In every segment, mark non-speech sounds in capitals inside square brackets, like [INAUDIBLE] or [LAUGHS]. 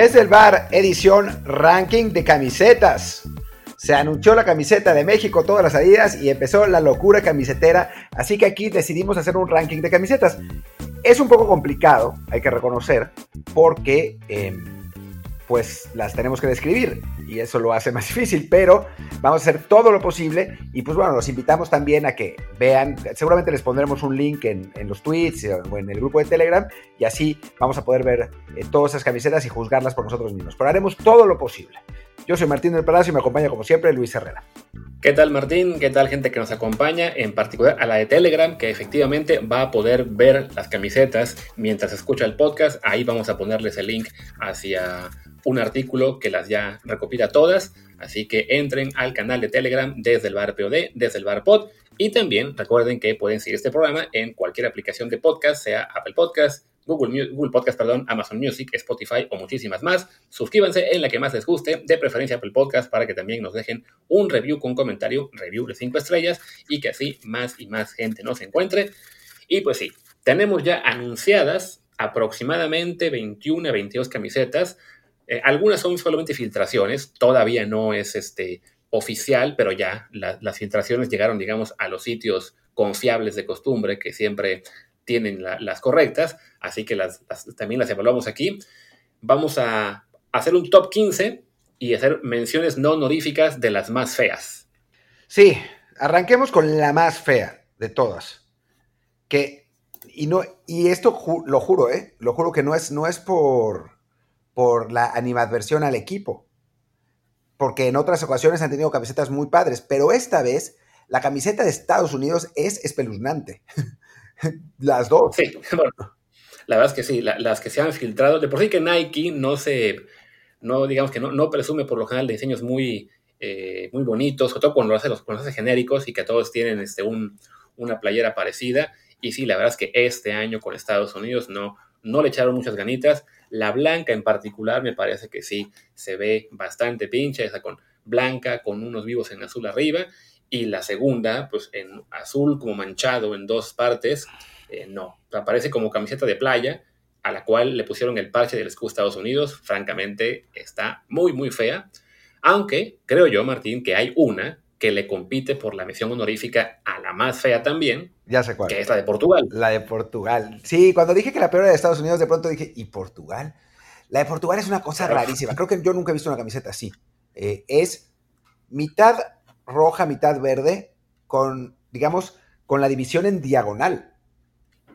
Desde el bar, edición ranking de camisetas. Se anunció la camiseta de México, todas las salidas y empezó la locura camisetera. Así que aquí decidimos hacer un ranking de camisetas. Es un poco complicado, hay que reconocer, porque em, pues las tenemos que describir y eso lo hace más [LAUGHS] difícil, pero vamos a hacer todo lo posible y pues bueno, los invitamos también a que vean, seguramente les pondremos un link en, los tweets o en el grupo de Telegram y así vamos a poder ver eh, todas esas camisetas y juzgarlas por nosotros mismos, pero haremos todo lo posible. Yo soy Martín del Palacio y me acompaña como siempre Luis Herrera. ¿Qué tal Martín? ¿Qué tal gente que nos acompaña? En particular a la de Telegram, que efectivamente va a poder ver las camisetas mientras escucha el podcast. Ahí vamos a ponerles el link hacia un artículo que las ya recopila todas, así que entren al canal de Telegram desde el bar POD, desde el bar pod, y también recuerden que pueden seguir este programa en cualquier aplicación de podcast, sea Apple Podcast, Google, Google Podcast, perdón, Amazon Music, Spotify o muchísimas más. Suscríbanse en la que más les guste, de preferencia Apple Podcast, para que también nos dejen un review con comentario, review de 5 estrellas, y que así más y más gente nos encuentre. Y pues sí, tenemos ya anunciadas aproximadamente 21 a 22 camisetas eh, algunas son solamente filtraciones, todavía no es este, oficial, pero ya las filtraciones llegaron, digamos, a los sitios confiables de costumbre que siempre tienen las correctas, así que también las evaluamos aquí. Vamos a hacer un top 15 y hacer menciones no honoríficas de las más feas. Sí, arranquemos con la más fea de todas. Que, y, no, y esto lo juro, ¿eh? Lo juro que no es, no es por por la animadversión al equipo. Porque en otras ocasiones han tenido camisetas muy padres, pero esta vez la camiseta de Estados Unidos es espeluznante. [LAUGHS] las dos. Sí, [LAUGHS] bueno, la verdad es que sí, las que se han filtrado, de por sí que Nike no se, no digamos que no, no presume por lo general de diseños muy, eh, muy bonitos, sobre todo cuando hace, los, cuando genéricos y que todos tienen este, un, una playera parecida. Y sí, la verdad es que este año con Estados Unidos no, no le echaron muchas ganitas. La blanca en particular me parece que sí se ve bastante pincha, esa con blanca con unos vivos en azul arriba. Y la segunda, pues en azul como manchado en dos partes, eh, no. Aparece como camiseta de playa, a la cual le pusieron el parche del escudo Estados Unidos. Francamente, está muy, muy fea. Aunque creo yo, Martín, que hay una que le compite por la misión honorífica a la más fea también. Ya sé cuál. Que es la de Portugal. La de Portugal. Sí, cuando dije que la peor era de Estados Unidos, de pronto dije, ¿y Portugal? La de Portugal es una cosa rarísima. Creo que yo nunca he visto una camiseta así. Eh, es mitad roja, mitad verde, con, digamos, con la división en diagonal.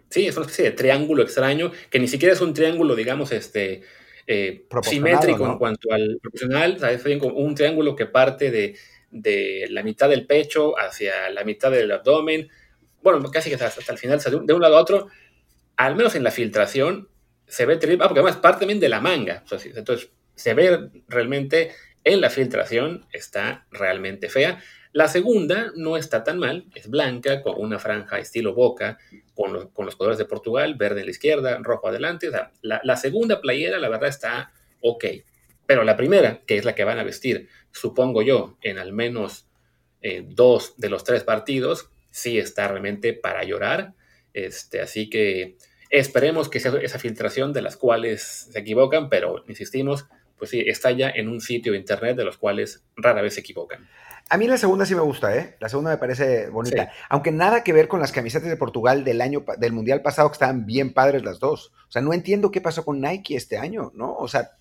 Sí, es una especie de triángulo extraño, que ni siquiera es un triángulo, digamos, este, eh, simétrico en cuanto al proporcional. Es un triángulo que parte de de la mitad del pecho hacia la mitad del abdomen, bueno, casi que hasta, el final, de un lado a otro, al menos en la filtración, se ve terrible, ah, porque además parte también de la manga, entonces se ve realmente en la filtración, está realmente fea. La segunda no está tan mal, es blanca, con una franja estilo boca, con los, con los colores de Portugal, verde en la izquierda, rojo adelante. la, la, segunda playera, la verdad, está ok. Pero la primera, que es la que van a vestir, supongo yo, en al menos eh, dos de los tres partidos, sí está realmente para llorar. Este, así que esperemos que sea esa filtración de las cuales se equivocan, pero insistimos, pues sí, está ya en un sitio de internet de los cuales rara vez se equivocan. A mí la segunda sí me gusta, ¿eh? La segunda me parece bonita. Aunque nada que ver con las camisetas de Portugal del año del Mundial pasado, que estaban bien padres las dos. O sea, no entiendo qué pasó con Nike este año, ¿no? O sea,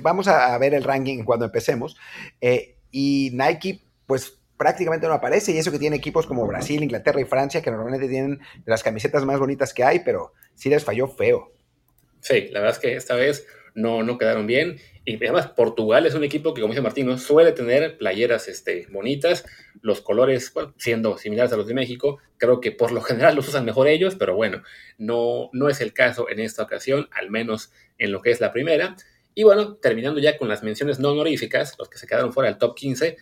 vamos a, ver el ranking cuando empecemos. Eh, y Nike, pues prácticamente no aparece, y eso que tiene equipos como Brasil, Inglaterra y Francia, que normalmente tienen las camisetas más bonitas que hay, pero sí les falló feo. Sí, la verdad es que esta vez no, no quedaron bien. Y además, Portugal es un equipo que, como dice Martín, suele tener playeras este, bonitas. Los colores, siendo similares a los de México, creo que por lo general los usan mejor ellos, pero bueno, no, no es el caso en esta ocasión, al menos en lo que es la primera. Y bueno, terminando ya con las menciones no honoríficas, los que se quedaron fuera del top 15,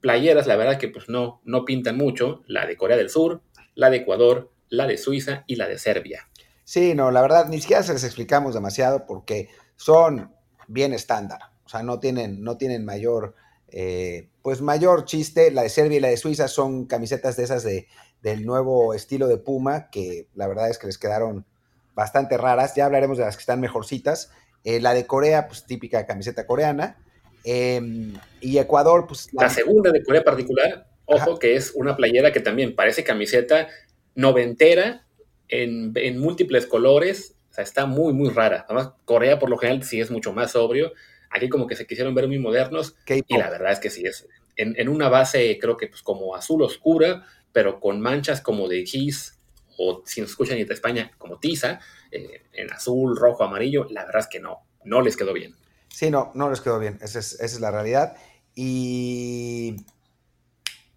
playeras, la verdad que pues no, no pintan mucho, la de Corea del Sur, la de Ecuador, la de Suiza y la de Serbia. Sí, no, la verdad ni siquiera se les explicamos demasiado porque son bien estándar, o sea, no tienen, no tienen mayor, eh, pues mayor chiste. La de Serbia y la de Suiza son camisetas de esas de, del nuevo estilo de Puma, que la verdad es que les quedaron bastante raras. Ya hablaremos de las que están mejorcitas. Eh, la de Corea, pues típica camiseta coreana. Em, y Ecuador, pues... La, segunda de Corea particular, ojo, que es una playera que también parece camiseta noventera en, en múltiples colores. O sea, está muy, muy rara. Además, Corea por lo general sí es mucho más sobrio. Aquí como que se quisieron ver muy modernos. Y la verdad es que sí es. En, en, una base creo que pues como azul oscura, pero con manchas como de gis o si nos escuchan en España como tiza, eh, en azul, rojo, amarillo, la verdad es que no, no les quedó bien. Sí, no, no les quedó bien, esa es, esa es la realidad. Y,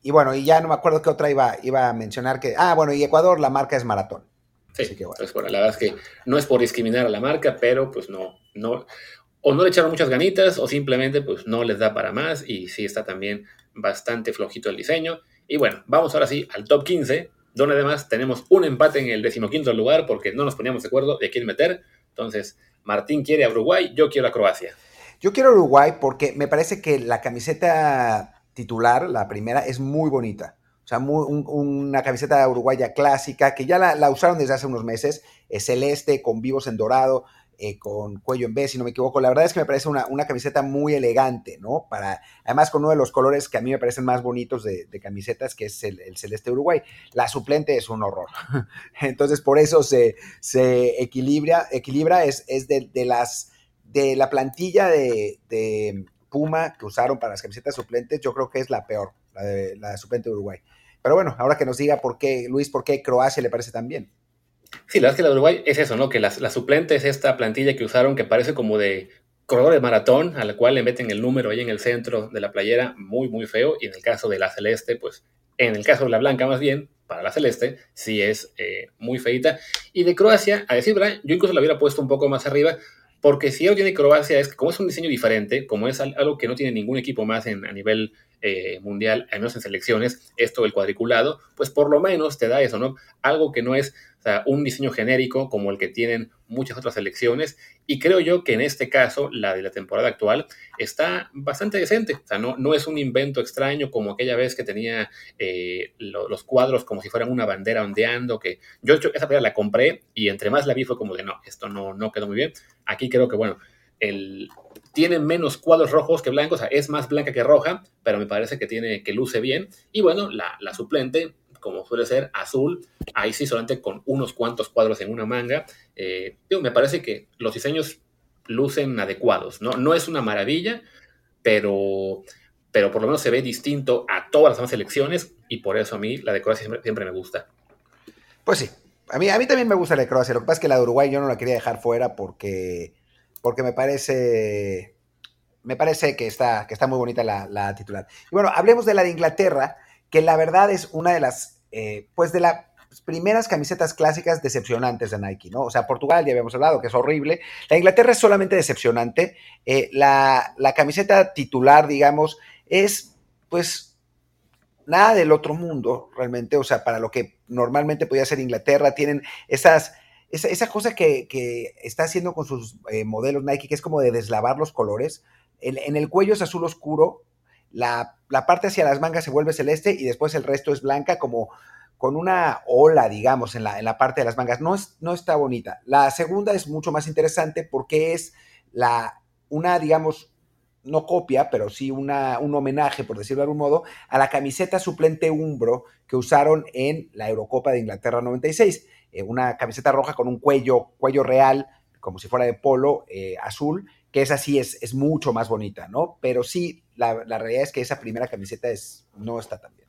y bueno, y ya no me acuerdo qué otra iba, iba a mencionar que, ah, bueno, y Ecuador, la marca es maratón. Sí, que bueno. Pues, la verdad es que no es por discriminar a la marca, pero pues no, no, o no le echaron muchas ganitas o simplemente pues no les da para más y sí está también bastante flojito el diseño. Y bueno, vamos ahora sí al top 15, donde además tenemos un empate en el decimoquinto lugar porque no nos poníamos de acuerdo de quién meter. Entonces, Martín quiere a Uruguay, yo quiero a Croacia. Yo quiero a Uruguay porque me parece que la camiseta titular, la primera, es muy bonita. O sea, una camiseta uruguaya clásica que ya la, la, usaron desde hace unos meses, es celeste con vivos en dorado. Eh, con cuello en B, si no me equivoco. La verdad es que me parece una, camiseta muy elegante, ¿no? Para, además con uno de los colores que a mí me parecen más bonitos de, camisetas, que es el, celeste Uruguay. La suplente es un horror. [LAUGHS] Entonces, por eso se, se equilibra, equilibra es, es de, las, de la plantilla de, Puma que usaron para las camisetas suplentes, yo creo que es la peor, la de la suplente de Uruguay. Pero bueno, ahora que nos diga por qué, Luis, por qué Croacia le parece tan bien. Sí, la verdad es que la Uruguay es eso, ¿no? Que la, suplente es esta plantilla que usaron que parece como de corredor de maratón, a la cual le meten el número ahí en el centro de la playera, muy, muy feo. Y en el caso de la celeste, pues, en el caso de la blanca más bien, para la celeste, sí es eh, muy feita. Y de Croacia, a decir verdad, yo incluso la hubiera puesto un poco más arriba, porque si algo tiene Croacia es que como es un diseño diferente, como es algo que no tiene ningún equipo más en, a nivel eh, mundial, al menos en selecciones, esto el cuadriculado, pues por lo menos te da eso, ¿no? Algo que no es un diseño genérico como el que tienen muchas otras selecciones. Y creo yo que en este caso, la de la temporada actual, está bastante decente. O sea, no, no es un invento extraño como aquella vez que tenía eh, los cuadros como si fueran una bandera ondeando, que yo esa película la compré y entre más la vi fue como de, no, esto no, no quedó muy bien. Aquí creo que, bueno, el, tiene menos cuadros rojos que blancos, o sea, es más blanca que roja, pero me parece que tiene que luce bien. Y bueno, la suplente como suele ser, azul, ahí sí solamente con unos cuantos cuadros en una manga. Eh, me parece que los diseños lucen adecuados, ¿no? No es una maravilla, pero, pero por lo menos se ve distinto a todas las demás selecciones y por eso a mí la de Croacia siempre, me gusta. Pues sí, a mí, a mí también me gusta la de Croacia, lo que pasa es que la de Uruguay yo no la quería dejar fuera porque, porque me parece... Me parece que está, que está muy bonita la, la titular. Bueno, hablemos de la de Inglaterra, que la verdad es una de las, eh, pues de las primeras camisetas clásicas decepcionantes de Nike, ¿no? O sea, Portugal ya habíamos hablado que es horrible, la Inglaterra es solamente decepcionante, eh, la, camiseta titular, digamos, es pues nada del otro mundo realmente, o sea, para lo que normalmente podía ser Inglaterra, tienen esas... Esa, cosa que, está haciendo con sus eh, modelos Nike, que es como de deslavar los colores. en el cuello es azul oscuro, la, parte hacia las mangas se vuelve celeste y después el resto es blanca como con una ola, digamos, en la, en la parte de las mangas. No, es, no está bonita. La segunda es mucho más interesante porque es la, una, digamos, no copia, pero sí una, un homenaje, por decirlo de algún modo, a la camiseta suplente Umbro que usaron en la Eurocopa de Inglaterra 96. Eh, una camiseta roja con un cuello, cuello real, como si fuera de polo, eh, azul, que esa sí es, es mucho más bonita, ¿no? Pero sí, la, realidad es que esa primera camiseta es, no está tan bien.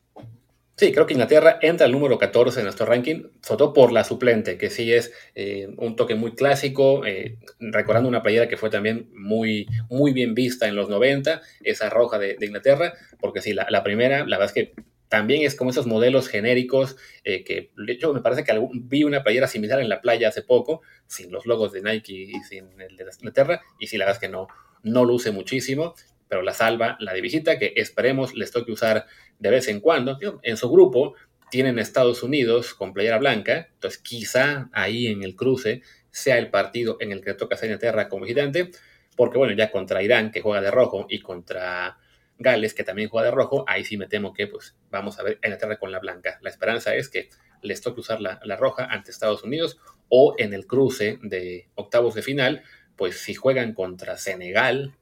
Sí, creo que Inglaterra entra al número 14 en nuestro ranking, sobre todo por la suplente, que sí es eh, un toque muy clásico, eh, recordando una playera que fue también muy, muy bien vista en los 90, esa roja de, Inglaterra, porque sí, la, primera, la verdad es que también es como esos modelos genéricos eh, que, hecho, me parece que vi una playera similar en la playa hace poco, sin los logos de Nike y sin el de Inglaterra, y sí, la verdad es que no, no luce muchísimo, pero la salva la de visita, que esperemos les toque usar de vez en cuando. En su grupo tienen Estados Unidos con playera blanca, entonces quizá ahí en el cruce sea el partido en el que toca a Inglaterra como visitante, porque bueno, ya contra Irán, que juega de rojo, y contra Gales, que también juega de rojo, ahí sí me temo que pues vamos a ver en la tierra con la blanca. La esperanza es que les toque usar la, roja ante Estados Unidos o en el cruce de octavos de final, pues si juegan contra Senegal,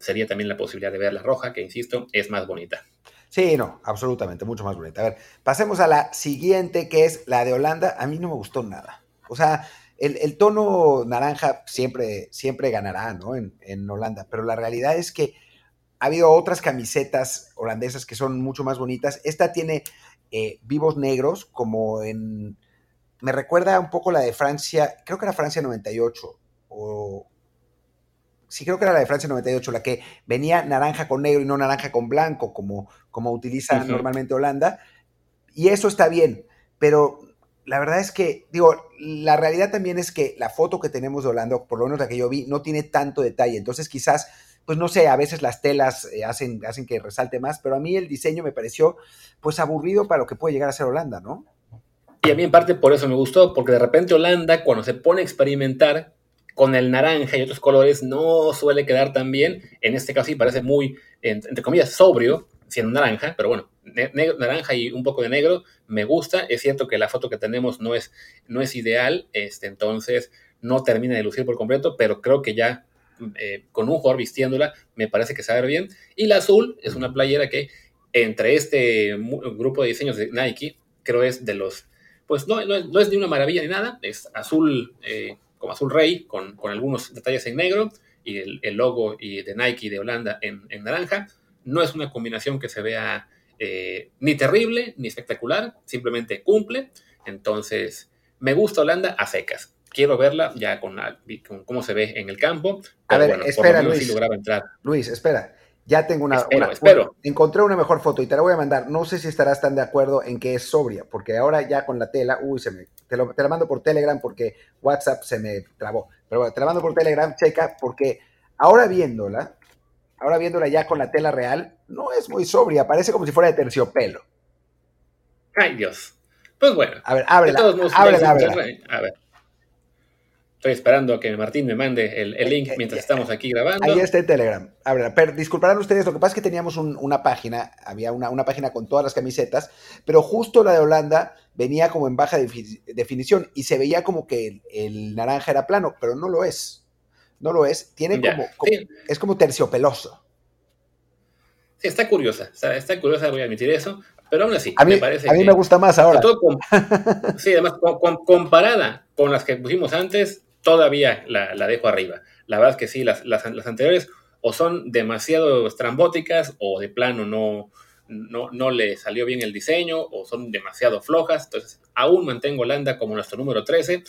sería también la posibilidad de ver la roja, que insisto, es más bonita. Sí, no, absolutamente, mucho más bonita. A ver, pasemos a la siguiente, que es la de Holanda. A mí no me gustó nada. O sea, el, tono naranja siempre, siempre ganará, ¿no? En, en, Holanda, pero la realidad es que ha habido otras camisetas holandesas que son mucho más bonitas. Esta tiene eh, vivos negros, como en... Me recuerda un poco la de Francia, creo que era Francia 98, o... Sí, creo que era la de Francia 98, la que venía naranja con negro y no naranja con blanco, como, como utiliza normalmente Holanda. Y eso está bien, pero la verdad es que, digo, la realidad también es que la foto que tenemos de Holanda, por lo menos la que yo vi, no tiene tanto detalle. Entonces, quizás, pues no sé, a veces las telas eh, hacen, hacen que resalte más, pero a mí el diseño me pareció, pues, aburrido para lo que puede llegar a ser Holanda, ¿no? Y a mí en parte por eso me gustó, porque de repente Holanda, cuando se pone a experimentar con el naranja y otros colores, no suele quedar tan bien. En este caso sí parece muy, entre comillas, sobrio, siendo naranja, pero bueno, naranja y un poco de negro, me gusta. Es cierto que la foto que tenemos no es, no es ideal, este, entonces no termina de lucir por completo, pero creo que ya eh, con un jugador vistiéndola me parece que sabe bien. Y la azul es una playera que entre este grupo de diseños de Nike, creo es de los, pues no, no, es, ni una maravilla ni nada, es azul, eh, como azul rey, con, algunos detalles en negro y el, logo y de Nike de Holanda en, en naranja. No es una combinación que se vea eh, ni terrible ni espectacular, simplemente cumple. Entonces, me gusta Holanda a secas. Quiero verla ya con, cómo se ve en el campo. a ver, espera, Luis. entrar. Luis, espera. Ya tengo una, espero, Encontré una mejor foto y te la voy a mandar. No sé si estarás tan de acuerdo en que es sobria, porque ahora ya con la tela, uy, se me, te, te la mando por Telegram porque WhatsApp se me trabó. Pero bueno, te la mando por Telegram, checa, porque ahora viéndola, ahora viéndola ya con la tela real, no es muy sobria, parece como si fuera de terciopelo. Ay, Dios. Pues bueno. A ver, ábrela, ábrela, A ver. Estoy esperando a que Martín me mande el, link eh, mientras eh, estamos aquí grabando. Ahí está en Telegram. Ábrela. Pero disculparán ustedes, lo que pasa es que teníamos una página, había una, página con todas las camisetas, pero justo la de Holanda venía como en baja definición y se veía como que el naranja era plano, pero no lo es no lo es, tiene como, es como terciopeloso. Sí, está curiosa, está, curiosa, voy a admitir eso, pero aún así, me parece A mí me gusta más ahora. sí, además, comparada con las que pusimos antes, todavía la, dejo arriba. La verdad es que sí, las, las, anteriores o son demasiado estrambóticas o de plano no, no, no, le salió bien el diseño o son demasiado flojas. Entonces, aún mantengo Holanda como nuestro número 13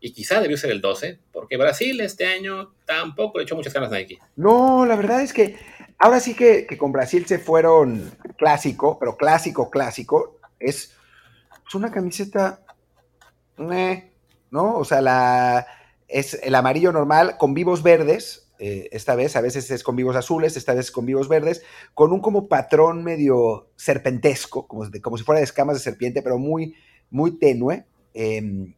y quizá debió ser el 12, porque Brasil este año tampoco le echó muchas ganas Nike. No, la verdad es que ahora sí que, con Brasil se fueron clásico, pero clásico, clásico. Es, una camiseta, ¿no? O sea, la, es el amarillo normal con vivos verdes. Eh, esta vez, a veces es con vivos azules, esta vez con vivos verdes, con un como patrón medio serpentesco, como, como si fuera de escamas de serpiente, pero muy, muy tenue. Em,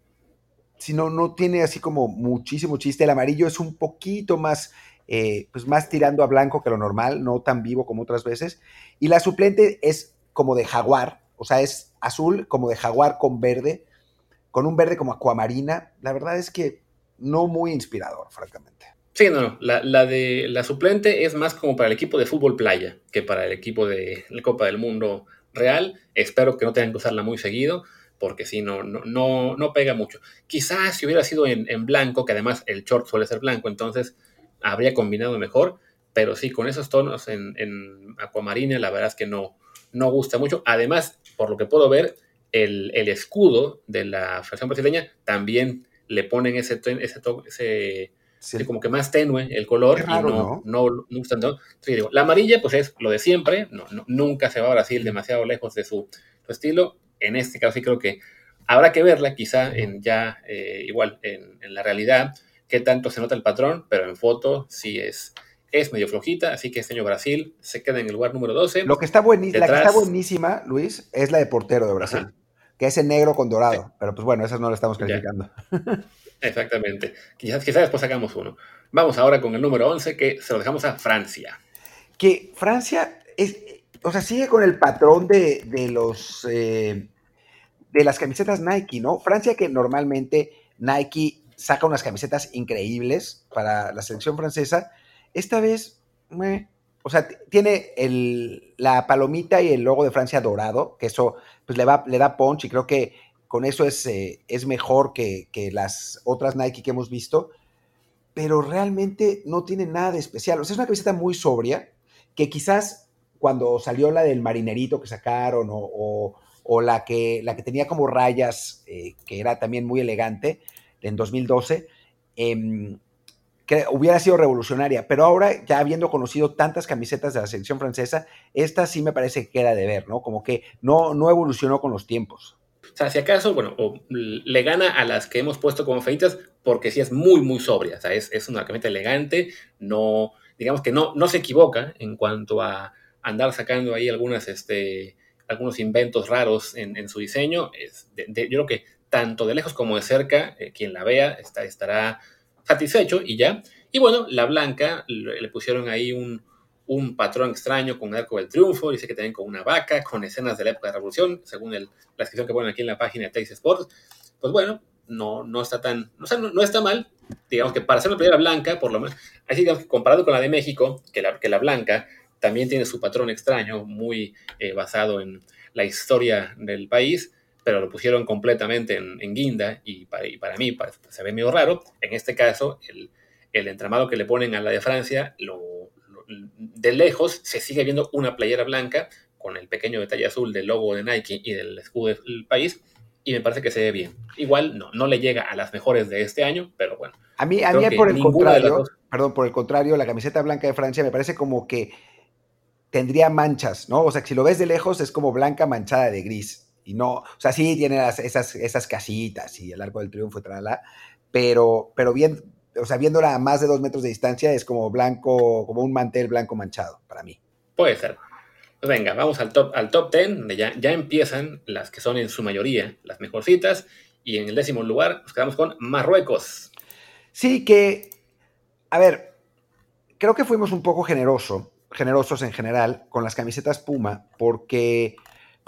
si no, no tiene así como muchísimo chiste. El amarillo es un poquito más, eh, pues más tirando a blanco que lo normal, no tan vivo como otras veces. Y la suplente es como de jaguar, o sea, es azul como de jaguar con verde, con un verde como acuamarina. La verdad es que no muy inspirador, francamente. Sí, no, no. La, de la suplente es más como para el equipo de fútbol playa que para el equipo de la Copa del Mundo real. Espero que no tengan que usarla muy seguido porque si no, no, no, pega mucho. Quizás si hubiera sido en, blanco, que además el short suele ser blanco, entonces habría combinado mejor, pero sí, con esos tonos en, en acuamarina, la verdad es que no, no gusta mucho. Además, por lo que puedo ver, el, escudo de la versión brasileña también le ponen ese, ese, ese como que más tenue el color y no, no, no, la amarilla pues es lo de siempre, no, nunca se va a Brasil demasiado lejos de su, su estilo. En este caso sí creo que habrá que verla quizá en ya eh, igual en, la realidad, qué tanto se nota el patrón, pero en foto sí es, es medio flojita, así que este año Brasil se queda en el lugar número 12. Lo que está buenísima, la que está buenísima, Luis, es la de portero de Brasil, que es en negro con dorado, pero pues bueno, esas no la estamos calificando. [LAUGHS] Exactamente, quizás, quizás después sacamos uno. Vamos ahora con el número 11, que se lo dejamos a Francia. Que Francia es, o sea, sigue con el patrón de, los, eh, de las camisetas Nike, ¿no? Francia que normalmente Nike saca unas camisetas increíbles para la selección francesa. Esta vez, o sea, tiene el, la palomita y el logo de Francia dorado, que eso pues le, va, le da punch y creo que con eso es, eh, es mejor que, que, las otras Nike que hemos visto, pero realmente no tiene nada de especial. O sea, es una camiseta muy sobria, que quizás cuando salió la del marinerito que sacaron o, o, la, que, la que tenía como rayas, eh, que era también muy elegante, en 2012, em, que hubiera sido revolucionaria, pero ahora ya habiendo conocido tantas camisetas de la selección francesa, esta sí me parece que queda de ver, ¿no? Como que no, no evolucionó con los tiempos. O sea, si acaso, bueno, le gana a las que hemos puesto como feitas porque sí es muy, muy sobria. O sea, es, es una camiseta elegante, no, digamos que no, no se equivoca en cuanto a andar sacando ahí algunas, este, algunos inventos raros en, su diseño. Yo creo que tanto de lejos como de cerca, eh, quien la vea está, estará satisfecho y ya. Y bueno, la blanca le, pusieron ahí un, un, patrón extraño con el arco del triunfo, dice que también con una vaca, con escenas de la época de la revolución, según el, la descripción que ponen aquí en la página de Texas Sports. Pues bueno, no, no está tan, o sea, no, está mal. Digamos que para ser una playera blanca, por lo menos, así digamos que comparado con la de México, que la, que la blanca también tiene su patrón extraño, muy eh, basado en la historia del país, pero lo pusieron completamente en, guinda y para, mí se ve medio raro. En este caso, el, entramado que le ponen a la de Francia, de lejos se sigue viendo una playera blanca con el pequeño detalle azul del logo de Nike y del escudo del país, y me parece que se ve bien. Igual no, no le llega a las mejores de este año, pero bueno. A mí, a mí por el contrario, perdón, por el contrario, la camiseta blanca de Francia me parece como que tendría manchas, ¿no? O sea, que si lo ves de lejos es como blanca manchada de gris. Y no, o sea, sí tiene esas, esas casitas y el arco del triunfo y tal, pero, pero bien, o sea, viéndola a más de dos metros de distancia es como blanco, como un mantel blanco manchado para mí. Puede ser. Pues venga, vamos al top, al top 10, donde ya, ya empiezan las que son en su mayoría las mejorcitas. Y en el décimo lugar nos quedamos con Marruecos. Sí, que, a ver, creo que fuimos un poco generoso, generosos en general con las camisetas Puma, porque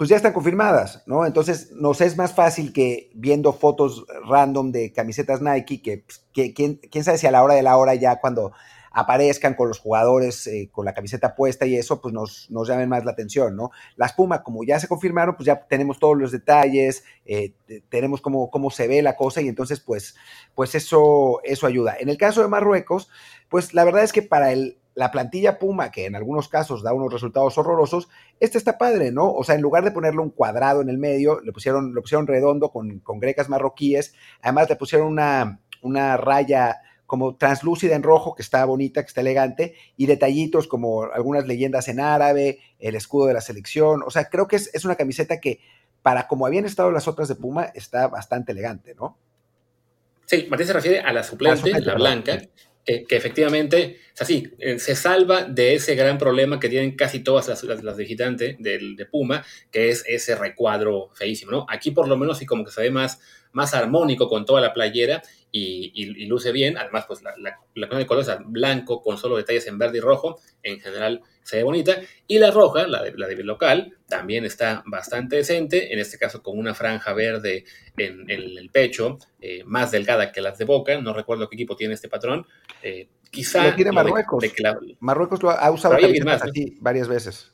pues ya están confirmadas, ¿no? Entonces nos es más fácil que viendo fotos random de camisetas Nike, que, pues, quién, sabe si a la hora de la hora ya cuando aparezcan con los jugadores eh, con la camiseta puesta y eso, pues nos, nos, llamen más la atención, ¿no? Las Puma, como ya se confirmaron, pues ya tenemos todos los detalles, eh, tenemos cómo, cómo se ve la cosa y entonces, pues, pues eso, eso ayuda. En el caso de Marruecos, pues la verdad es que para el, la plantilla Puma, que en algunos casos da unos resultados horrorosos, este está padre, ¿no? O sea, en lugar de ponerle un cuadrado en el medio, le pusieron, lo pusieron redondo con, con grecas marroquíes, además le pusieron una, una raya como translúcida en rojo, que está bonita, que está elegante, y detallitos como algunas leyendas en árabe, el escudo de la selección. O sea, creo que es, una camiseta que, para como habían estado las otras de Puma, está bastante elegante, ¿no? Sí, Martín se refiere a la suplente, la, blanca, que, efectivamente, es así, eh, se salva de ese gran problema que tienen casi todas las, las, de Gigante, de, Puma, que es ese recuadro feísimo, ¿no? Aquí por lo menos sí como que se ve más, más armónico con toda la playera y, luce bien. Además, pues la, la, la de colores blanco con solo detalles en verde y rojo, en general se ve bonita. Y la roja, la de, la de local, también está bastante decente, en este caso con una franja verde en, el pecho, eh, más delgada que las de Boca. No recuerdo qué equipo tiene este patrón. Eh, quizá... Lo tiene Marruecos. Marruecos lo ha usado más, así varias veces.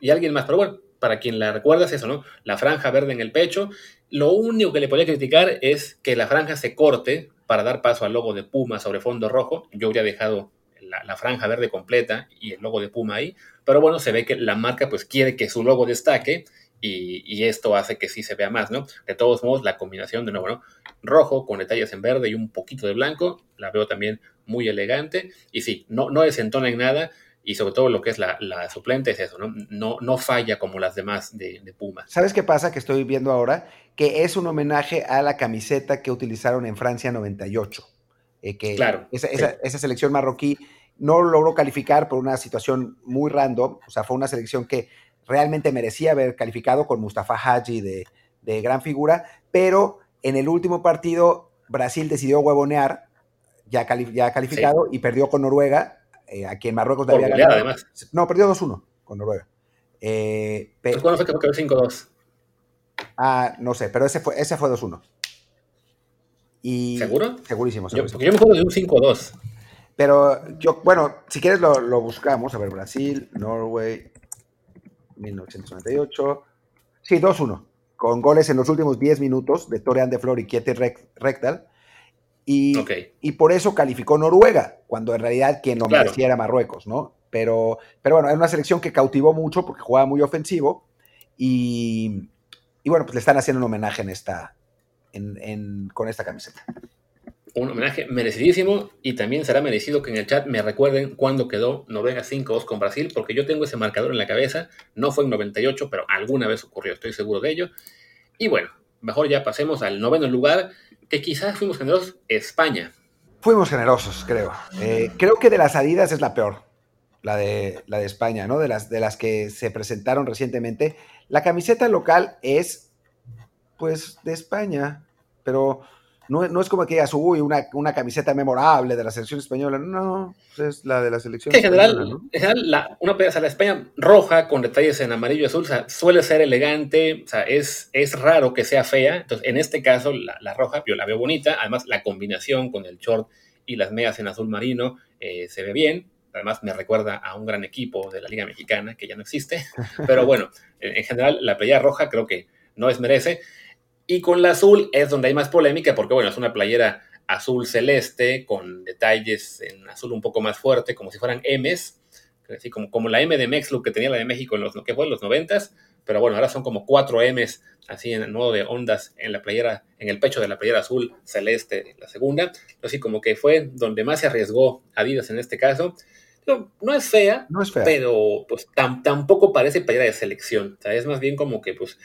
Y alguien más, pero bueno, para quien la recuerda es eso, ¿no? La franja verde en el pecho. Lo único que le podría criticar es que la franja se corte para dar paso al logo de Puma sobre fondo rojo. Yo habría dejado la, franja verde completa y el logo de Puma ahí, pero bueno, se ve que la marca pues quiere que su logo destaque y, esto hace que sí se vea más, ¿no? De todos modos, la combinación de nuevo, ¿no? Rojo con detalles en verde y un poquito de blanco, la veo también muy elegante y sí, no, no desentona en nada, y sobre todo lo que es la, suplente es eso, ¿no? No, no falla como las demás de, Puma. ¿Sabes qué pasa? Que estoy viendo ahora que es un homenaje a la camiseta que utilizaron en Francia 98. Eh, que claro. Esa, esa, selección marroquí no logró calificar por una situación muy random, o sea, fue una selección que realmente merecía haber calificado con Mustafa Haji de, de gran figura, pero en el último partido Brasil decidió huevonear, ya, ya calificado, y perdió con Noruega eh, aquí en Marruecos había ganado. además. No, perdió 2-1 con Noruega. Eh, ¿Cuándo fue que quedó 5-2? Ah, no sé, pero ese fue, ese fue 2-1. Y, ¿Seguro? Segurísimo, Yo, yo me acuerdo de un 5-2. Pero yo, bueno, si quieres lo, lo, buscamos. A ver, Brasil, Norway, 1998. Sí, 2-1. Con goles en los últimos 10 minutos de Torean de Flor y Kiete Rectal. Y, okay. y, por eso calificó Noruega, cuando en realidad quien lo claro. merecía era Marruecos, ¿no? Pero, pero bueno, es una selección que cautivó mucho porque jugaba muy ofensivo. Y, y bueno, pues le están haciendo un homenaje en esta, en, en, con esta camiseta un homenaje merecidísimo y también será merecido que en el chat me recuerden cuándo quedó Noruega 5-2 con Brasil, porque yo tengo ese marcador en la cabeza, no fue en 98, pero alguna vez ocurrió, estoy seguro de ello. Y bueno, mejor ya pasemos al noveno lugar, que quizás fuimos generosos, España. Fuimos generosos, creo. Eh, creo que de las Adidas es la peor, la de, la de España, ¿no? De las, de las que se presentaron recientemente. La camiseta local es, pues, de España, pero no, no, es como que digas, uy, una, una, camiseta memorable de la selección española. No, es la de la selección en general, española, ¿no? En general, la, una o sea, la España roja con detalles en amarillo y azul, o sea, suele ser elegante, o sea, es, es raro que sea fea. Entonces, en este caso, la, la, roja, yo la veo bonita. Además, la combinación con el short y las medias en azul marino eh, se ve bien. Además, me recuerda a un gran equipo de la Liga Mexicana que ya no existe. Pero bueno, en, en general, la playa roja creo que no es merece. Y con la azul es donde hay más polémica, porque bueno, es una playera azul celeste con detalles en azul un poco más fuerte, como si fueran M's, así como, como la M de Mexlook que tenía la de México en los, que fue en los 90 pero bueno, ahora son como cuatro M's así en el modo de ondas en la playera, en el pecho de la playera azul celeste, la segunda. Así como que fue donde más se arriesgó Adidas en este caso. No, no es fea, no es fea. pero pues tampoco parece playera de selección. O sea, es más bien como que pues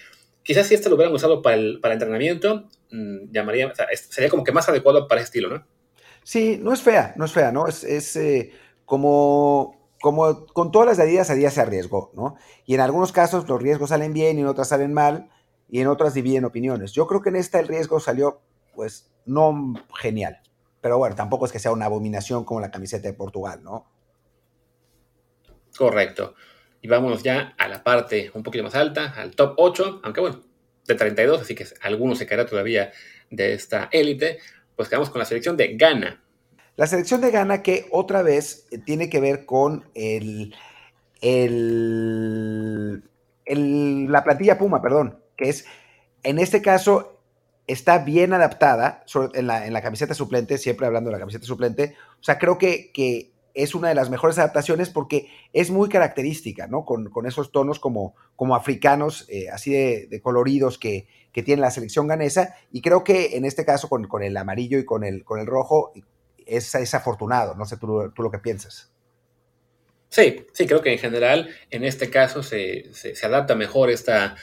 Quizás si este lo hubieran usado para el, para entrenamiento, mmm, llamaría, o sea, sería como que más adecuado para ese estilo, ¿no? Sí, no es fea, no es fea, ¿no? Es, es eh, como, como con todas las Adidas, Adidas se arriesgó, ¿no? Y en algunos casos los riesgos salen bien y en otras salen mal y en otras dividen opiniones. Yo creo que en esta el riesgo salió, pues, no genial. Pero bueno, tampoco es que sea una abominación como la camiseta de Portugal, ¿no? Correcto. Y vámonos ya a la parte un poquito más alta, al top 8, aunque bueno, de 32, así que alguno se quedará todavía de esta élite. Pues quedamos con la selección de Ghana. La selección de Ghana que otra vez tiene que ver con el, el, el, la plantilla Puma, perdón, que es, en este caso, está bien adaptada en la, en la, camiseta suplente, siempre hablando de la camiseta suplente. O sea, creo que, que es una de las mejores adaptaciones porque es muy característica, ¿no? Con, con esos tonos como, como africanos, eh, así de, coloridos que, que, tiene la selección ganesa. Y creo que en este caso, con, con el amarillo y con el, con el rojo, es, afortunado. No sé tú, tú, lo que piensas. Sí, sí, creo que en general, en este caso, se, se adapta mejor esta,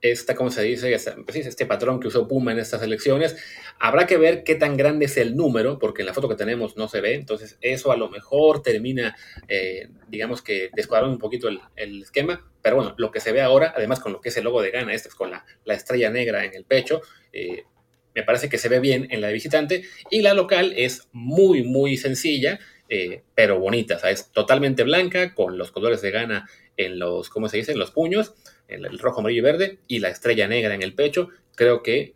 esta, ¿cómo se dice? Pues este patrón que usó Puma en estas elecciones. Habrá que ver qué tan grande es el número, porque en la foto que tenemos no se ve. Entonces, eso a lo mejor termina, eh, digamos que descuadrando un poquito el, el, esquema. Pero bueno, lo que se ve ahora, además con lo que es el logo de Gana, este es con la, la estrella negra en el pecho, eh, me parece que se ve bien en la de visitante. Y la local es muy, muy sencilla. Eh, pero bonita, es totalmente blanca, con los colores de gana en los, ¿cómo se dice?, en los puños, el, rojo, amarillo y verde, y la estrella negra en el pecho. Creo que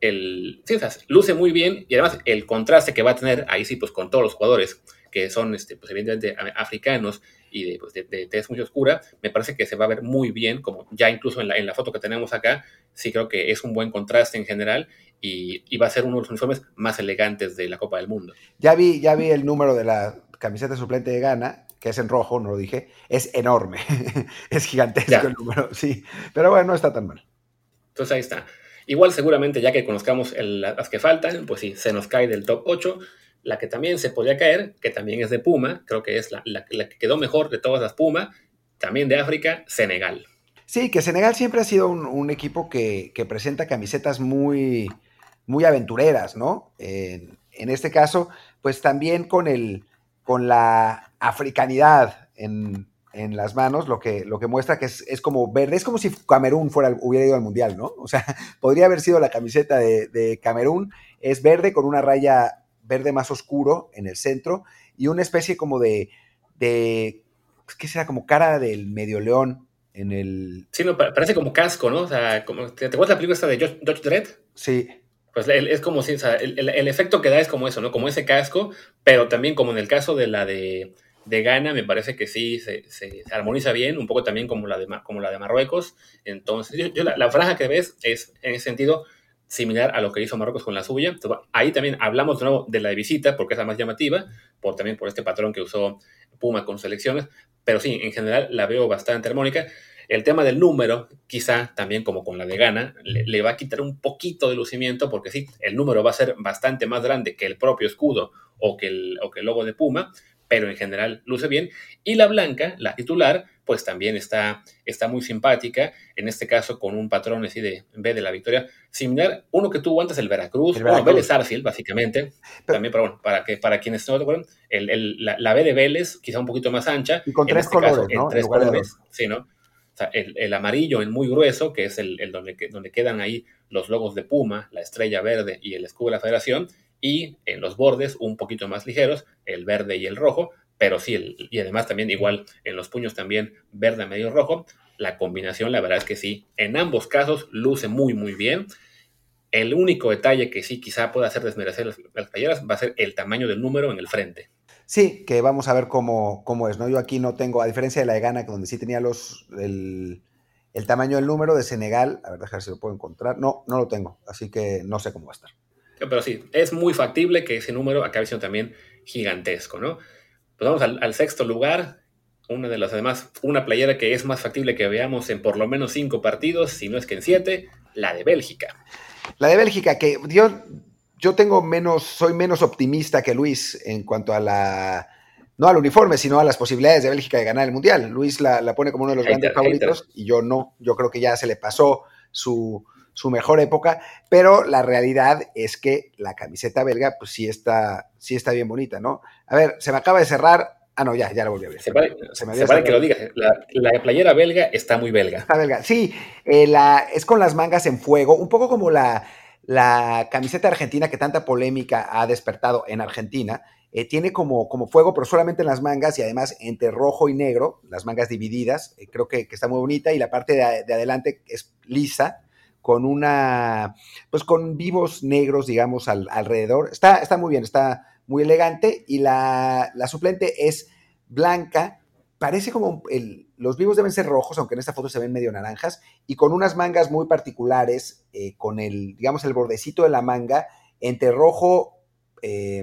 el, sí, luce muy bien, y además el contraste que va a tener ahí sí, pues con todos los jugadores que son, este, pues evidentemente, africanos y de, pues, de, tez muy oscura, me parece que se va a ver muy bien, como ya incluso en la, en la foto que tenemos acá, sí creo que es un buen contraste en general, y, y, va a ser uno de los uniformes más elegantes de la Copa del Mundo. Ya vi, ya vi el número de la camiseta suplente de Ghana, que es en rojo, no lo dije, es enorme, [LAUGHS] es gigantesco ya. el número, sí, pero bueno, no está tan mal. Entonces ahí está. Igual seguramente ya que conozcamos el, las que faltan, pues sí, se nos cae del top 8. La que también se podría caer, que también es de Puma, creo que es la, la, la que quedó mejor de todas las Puma, también de África, Senegal. Sí, que Senegal siempre ha sido un, un equipo que, que, presenta camisetas muy, muy aventureras, ¿no? En, este caso, pues también con, el, con la africanidad en, en, las manos, lo que, lo que muestra que es, es, como verde, es como si Camerún fuera, hubiera ido al Mundial, ¿no? O sea, [LAUGHS] podría haber sido la camiseta de, de Camerún, es verde con una raya verde más oscuro en el centro y una especie como de, de ¿qué será? Como cara del medio león en el... Sí, no, parece como casco, ¿no? O sea, como, ¿te, acuerdas la película esta de George Dredd? Sí. Pues es como si, el, efecto que da es como eso, ¿no? Como ese casco, pero también como en el caso de la de, de Ghana, me parece que sí se, se, armoniza bien, un poco también como la de, como la de Marruecos. Entonces, yo, la, franja que ves es en ese sentido similar a lo que hizo Marruecos con la suya. ahí también hablamos de nuevo de la visita, porque es la más llamativa, por, también por este patrón que usó Puma con selecciones, pero sí, en general la veo bastante armónica. El tema del número, quizá también como con la de Gana, le, va a quitar un poquito de lucimiento porque sí, el número va a ser bastante más grande que el propio escudo o que el, o que el logo de Puma, pero en general luce bien. Y la blanca, la titular, pues también está, está muy simpática, en este caso con un patrón así de, en vez de la victoria, similar, uno que tuvo antes el Veracruz, el Veracruz. Vélez Arfield, básicamente, también, pero bueno, para, que, para quienes no recuerdan, el, la, la, B de Vélez, quizá un poquito más ancha. Y con tres este colores, ¿no? tres colores, sí, ¿no? El, amarillo en muy grueso, que es el, donde, donde quedan ahí los logos de Puma, la estrella verde y el escudo de la federación, y en los bordes un poquito más ligeros, el verde y el rojo, pero sí, y además también igual en los puños también verde, medio rojo, la combinación la verdad es que sí, en ambos casos luce muy muy bien. El único detalle que sí quizá pueda hacer desmerecer las, las playeras va a ser el tamaño del número en el frente. Sí, que vamos a ver cómo, cómo es, ¿no? Yo aquí no tengo, a diferencia de la de Ghana, donde sí tenía los, el, tamaño del número de Senegal, a ver, déjame ver si lo puedo encontrar. No, no lo tengo, así que no sé cómo va a estar. Pero sí, es muy factible que ese número acabe siendo también gigantesco, ¿no? Pues vamos al, sexto lugar, una de las además, una playera que es más factible que veamos en por lo menos cinco partidos, si no es que en siete, la de Bélgica. La de Bélgica, que yo yo tengo menos, soy menos optimista que Luis en cuanto a la, no al uniforme, sino a las posibilidades de Bélgica de ganar el Mundial. Luis la, pone como uno de los grandes favoritos y yo no, yo creo que ya se le pasó su, mejor época, pero la realidad es que la camiseta belga pues sí está, sí está bien bonita, ¿no? A ver, se me acaba de cerrar Ah, no, ya, ya la volví a ver. Se vale, que lo digas. La, playera belga está muy belga. Está belga. Sí, eh, la, es con las mangas en fuego, un poco como la, la camiseta argentina que tanta polémica ha despertado en Argentina, eh, tiene como, como fuego, pero solamente en las mangas y además entre rojo y negro, las mangas divididas, eh, creo que, está muy bonita y la parte de, adelante es lisa, con una, pues con vivos negros, digamos, alrededor. Está, está muy bien, está muy elegante y la, la suplente es blanca parece como el, los vivos deben ser rojos, aunque en esta foto se ven medio naranjas, y con unas mangas muy particulares, eh, con el, digamos, el bordecito de la manga entre rojo, eh,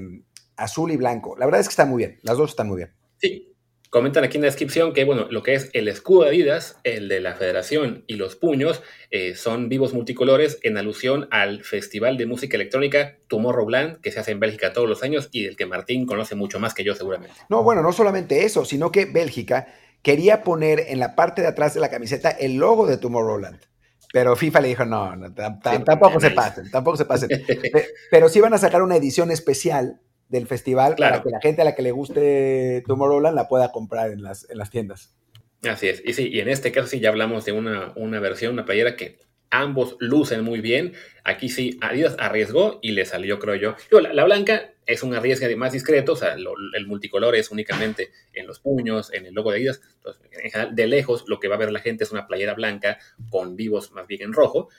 azul y blanco. La verdad es que está muy bien, las dos están muy bien. Sí, Comentan aquí en la descripción que, bueno, lo que es el escudo de Adidas, el de la Federación y los puños eh, son vivos multicolores en alusión al Festival de Música Electrónica Tomorrowland, que se hace en Bélgica todos los años y del que Martín conoce mucho más que yo seguramente. No, bueno, no solamente eso, sino que Bélgica quería poner en la parte de atrás de la camiseta el logo de Tomorrowland. Pero FIFA le dijo, no, tampoco se pasen, tampoco se pasen. Pero sí van a sacar una edición especial del festival para que la gente a la que le guste Tomorrowland la pueda comprar en las, en las tiendas. Así es. Y sí, y en este caso sí ya hablamos de una, una versión, una playera que ambos lucen muy bien. Aquí sí, Adidas arriesgó y le salió, creo yo. la, blanca es un arriesgue más discreto, o sea, el multicolor es únicamente en los puños, en el logo de Adidas. Entonces, en general, de lejos, lo que va a ver la gente es una playera blanca con vivos más bien en rojo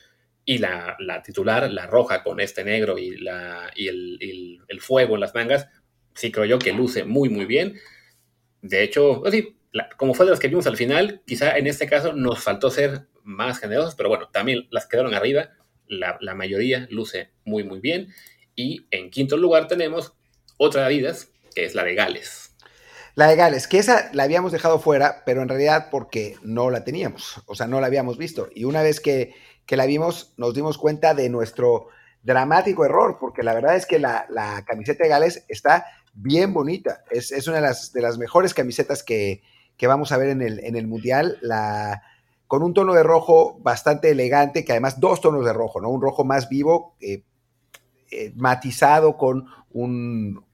y la, titular, la roja con este negro y, la, y el, fuego en las mangas, sí creo yo que luce muy, muy bien. De hecho, así, pues como fue de las que vimos al final, quizá en este caso nos faltó ser más generosos, pero bueno, también las quedaron arriba, la, mayoría luce muy, muy bien. Y en quinto lugar tenemos otra Adidas, que es la de Gales. La de Gales, que esa la habíamos dejado fuera, pero en realidad porque no la teníamos, o sea, no la habíamos visto. Y una vez que que la vimos, nos dimos cuenta de nuestro dramático error, porque la verdad es que la, camiseta de Gales está bien bonita. Es, una de las, de las, mejores camisetas que, vamos a ver en el, en el Mundial. La, con un tono de rojo bastante elegante, que además dos tonos de rojo, ¿no? Un rojo más vivo, eh, eh, matizado con un,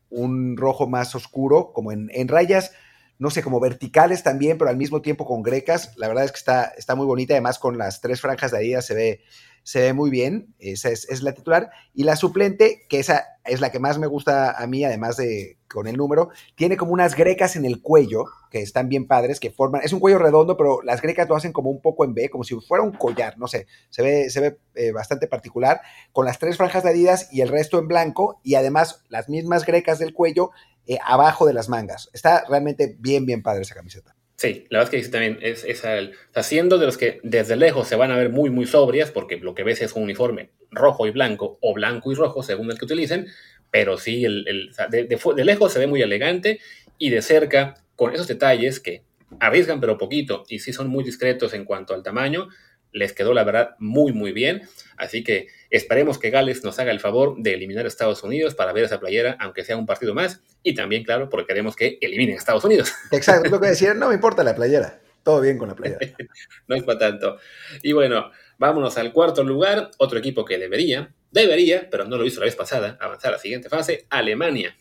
rojo más oscuro, como en, en, rayas, no sé, como verticales también, pero al mismo tiempo con grecas. La verdad es que está, está muy bonita, además con las tres franjas de Adidas se ve, se ve muy bien, esa es, la titular. Y la suplente, que esa es la que más me gusta a mí, además de con el número, tiene como unas grecas en el cuello, que están bien padres, que forman, es un cuello redondo, pero las grecas lo hacen como un poco en B, como si fuera un collar, no sé, se ve, se ve eh, bastante particular, con las tres franjas de y el resto en blanco, y además las mismas grecas del cuello eh, abajo de las mangas. Está realmente bien, bien padre esa camiseta. Sí, la verdad es que también es, es el, haciendo de los que desde lejos se van a ver muy, muy sobrias, porque lo que ves es un uniforme rojo y blanco, o blanco y rojo, según el que utilicen, pero sí, el, el de, de, de, lejos se ve muy elegante y de cerca, con esos detalles que arriesgan pero poquito y sí son muy discretos en cuanto al tamaño, les quedó la verdad muy, muy bien. Así que esperemos que Gales nos haga el favor de eliminar a Estados Unidos para ver esa playera, aunque sea un partido más. Y también, claro, porque queremos que eliminen a Estados Unidos. [LAUGHS] Exacto, lo que decía, no me importa la playera. Todo bien con la playera. [LAUGHS] no es para tanto. Y bueno, vámonos al cuarto lugar. Otro equipo que debería, debería, pero no lo hizo la vez pasada, avanzar a la siguiente fase, Alemania.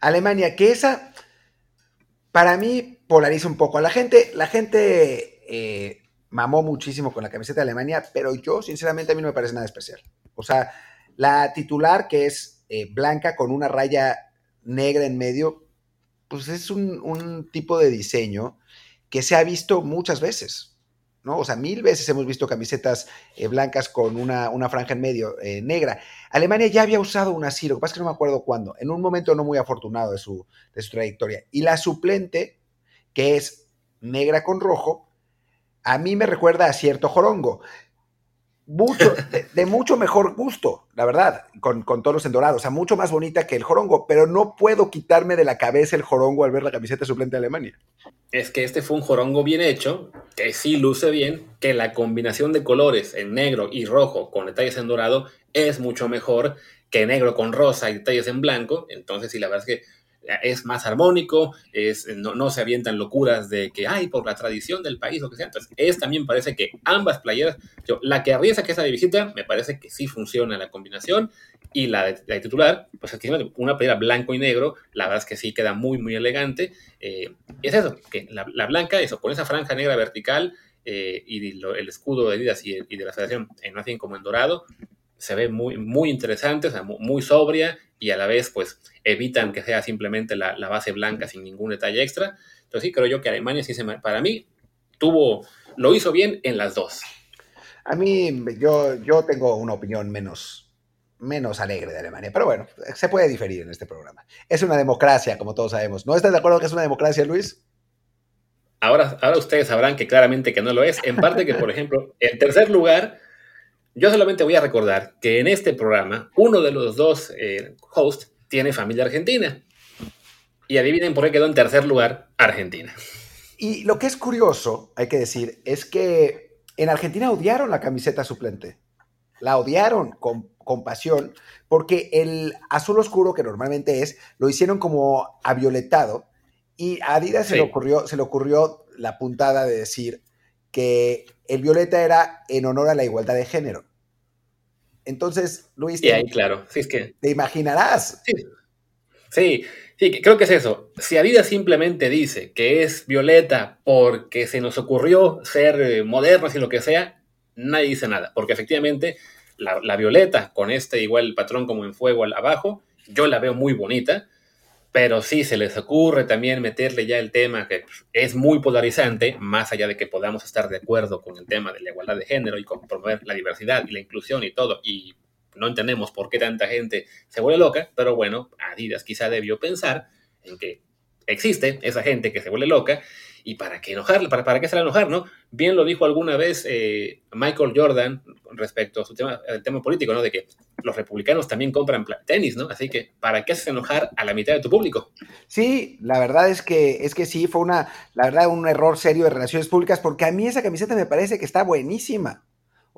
Alemania, que esa, para mí, polariza un poco. a La gente, la gente eh, mamó muchísimo con la camiseta de Alemania, pero yo, sinceramente, a mí no me parece nada especial. O sea, la titular, que es eh, blanca con una raya negra en medio, pues es un, tipo de diseño que se ha visto muchas veces, ¿no? O sea, mil veces hemos visto camisetas eh, blancas con una, una, franja en medio eh, negra. Alemania ya había usado una así, lo que pasa es que no me acuerdo cuándo, en un momento no muy afortunado de su, de su trayectoria. Y la suplente, que es negra con rojo, a mí me recuerda a cierto jorongo. Mucho, [LAUGHS] de, de, mucho mejor gusto, la verdad, con, con tonos en dorado, o sea, mucho más bonita que el jorongo, pero no puedo quitarme de la cabeza el jorongo al ver la camiseta suplente de Alemania. Es que este fue un jorongo bien hecho, que sí luce bien, que la combinación de colores en negro y rojo con detalles en dorado es mucho mejor que negro con rosa y detalles en blanco, entonces sí, la verdad es que es más armónico, es, no, no, se avientan locuras de que, ay, por la tradición del país, lo que sea. Entonces, es también parece que ambas playeras, yo, la que arriesga que es de visita, me parece que sí funciona la combinación, y la de, la titular, pues aquí una playera blanco y negro, la verdad es que sí queda muy, muy elegante. Eh, es eso, que la, la, blanca, eso, con esa franja negra vertical eh, y el escudo de Adidas y, de la federación en más bien como en dorado, se ve muy, muy interesante, o sea, muy, sobria y a la vez, pues, evitan que sea simplemente la, la, base blanca sin ningún detalle extra. Entonces, sí, creo yo que Alemania, sí se para mí, tuvo, lo hizo bien en las dos. A mí, yo, yo tengo una opinión menos, menos alegre de Alemania, pero bueno, se puede diferir en este programa. Es una democracia, como todos sabemos. ¿No estás de acuerdo que es una democracia, Luis? Ahora, ahora ustedes sabrán que claramente que no lo es. En parte que, por ejemplo, el tercer lugar yo solamente voy a recordar que en este programa uno de los dos eh, hosts tiene familia argentina. Y adivinen por qué quedó en tercer lugar Argentina. Y lo que es curioso, hay que decir, es que en Argentina odiaron la camiseta suplente. La odiaron con, con pasión, porque el azul oscuro, que normalmente es, lo hicieron como avioletado. Y a Adidas sí. se, le ocurrió, se le ocurrió la puntada de decir que el violeta era en honor a la igualdad de género. Entonces, Luis, y ahí, te, claro, sí, es que... te imaginarás. Sí. sí, sí, creo que es eso. Si Adidas simplemente dice que es violeta porque se nos ocurrió ser eh, modernos y lo que sea, nadie dice nada, porque efectivamente la, la violeta con este igual patrón como en fuego al abajo, yo la veo muy bonita, pero sí se les ocurre también meterle ya el tema que es muy polarizante, más allá de que podamos estar de acuerdo con el tema de la igualdad de género y con promover la diversidad y la inclusión y todo, y no entendemos por qué tanta gente se vuelve loca, pero bueno, Adidas quizá debió pensar en que existe esa gente que se vuelve loca y para qué enojarle, para, para qué se la enojar, ¿no? Bien lo dijo alguna vez eh, Michael Jordan respecto a su tema, al tema político, ¿no? De que los republicanos también compran tenis, ¿no? Así que, ¿para qué haces enojar a la mitad de tu público? Sí, la verdad es que, es que sí, fue una, la verdad, un error serio de relaciones públicas, porque a mí esa camiseta me parece que está buenísima.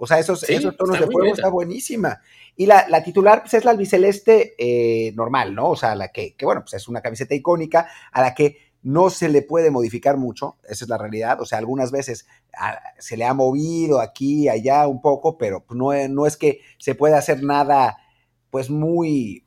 O sea, esos, sí, esos tonos de fuego está buenísima. Y la, la, titular pues, es la albiceleste eh, normal, ¿no? O sea, la que, que, bueno, pues es una camiseta icónica a la que no se le puede modificar mucho, esa es la realidad, o sea, algunas veces a, se le ha movido aquí, allá un poco, pero no, no es que se pueda hacer nada, pues muy,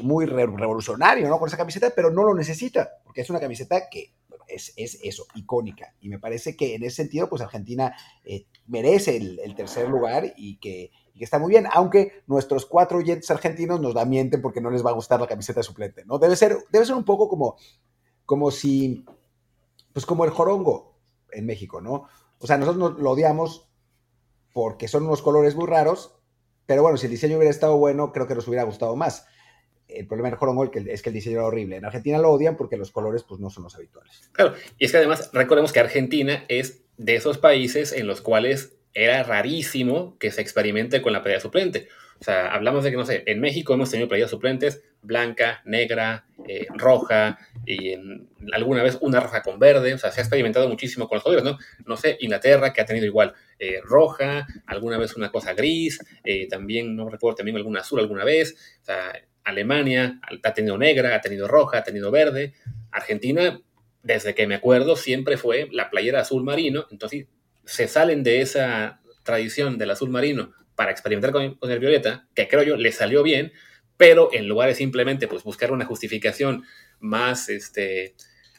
muy re revolucionario, ¿no? Con esa camiseta, pero no lo necesita, porque es una camiseta que es, es eso, icónica, y me parece que en ese sentido, pues Argentina eh, merece el, tercer lugar y que, y está muy bien, aunque nuestros cuatro oyentes argentinos nos da mienten porque no les va a gustar la camiseta de suplente, ¿no? Debe ser, debe ser un poco como, como si, pues como el jorongo en México, ¿no? O sea, nosotros lo odiamos porque son unos colores muy raros, pero bueno, si el diseño hubiera estado bueno, creo que nos hubiera gustado más. El problema del jorongo es que el diseño era horrible. En Argentina lo odian porque los colores pues, no son los habituales. Claro, y es que además recordemos que Argentina es de esos países en los cuales era rarísimo que se experimente con la playera suplente. O sea, hablamos de que, no sé, en México hemos tenido playeras suplentes blanca, negra, eh, roja, y en, alguna vez una roja con verde. O sea, se ha experimentado muchísimo con los colores, ¿no? No sé, Inglaterra, que ha tenido igual eh, roja, alguna vez una cosa gris, eh, también, no recuerdo, también alguna azul alguna vez. O sea, Alemania ha tenido negra, ha tenido roja, ha tenido verde. Argentina, desde que me acuerdo, siempre fue la playera azul marino. Entonces, se salen de esa tradición del azul marino para experimentar con, el violeta, que creo yo le salió bien, pero en lugar de simplemente pues, buscar una justificación más este,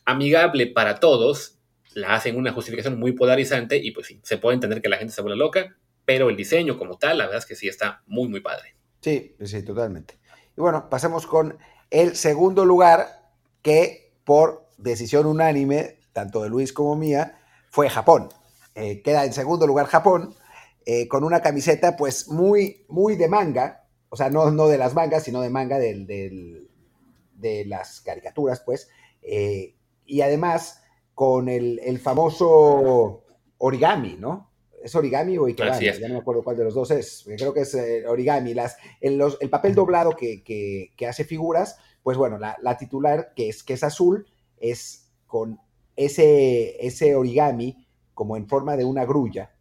amigable para todos, la hacen una justificación muy polarizante y pues sí, se puede entender que la gente se vuelve loca, pero el diseño como tal, la verdad es que sí está muy, muy padre. Sí, sí, totalmente. Y bueno, pasemos con el segundo lugar que por decisión unánime, tanto de Luis como mía, fue Japón. Eh, queda en segundo lugar Japón, eh, con una camiseta pues muy, muy de manga, o sea, no, no de las mangas, sino de manga del, de las caricaturas, pues, eh, y además con el, famoso origami, ¿no? ¿Es origami o ikebana? Ya no me acuerdo cuál de los dos es. Creo que es origami. Las, el, papel doblado que, hace figuras, pues bueno, la, titular, que es, que es azul, es con ese, ese origami como en forma de una grulla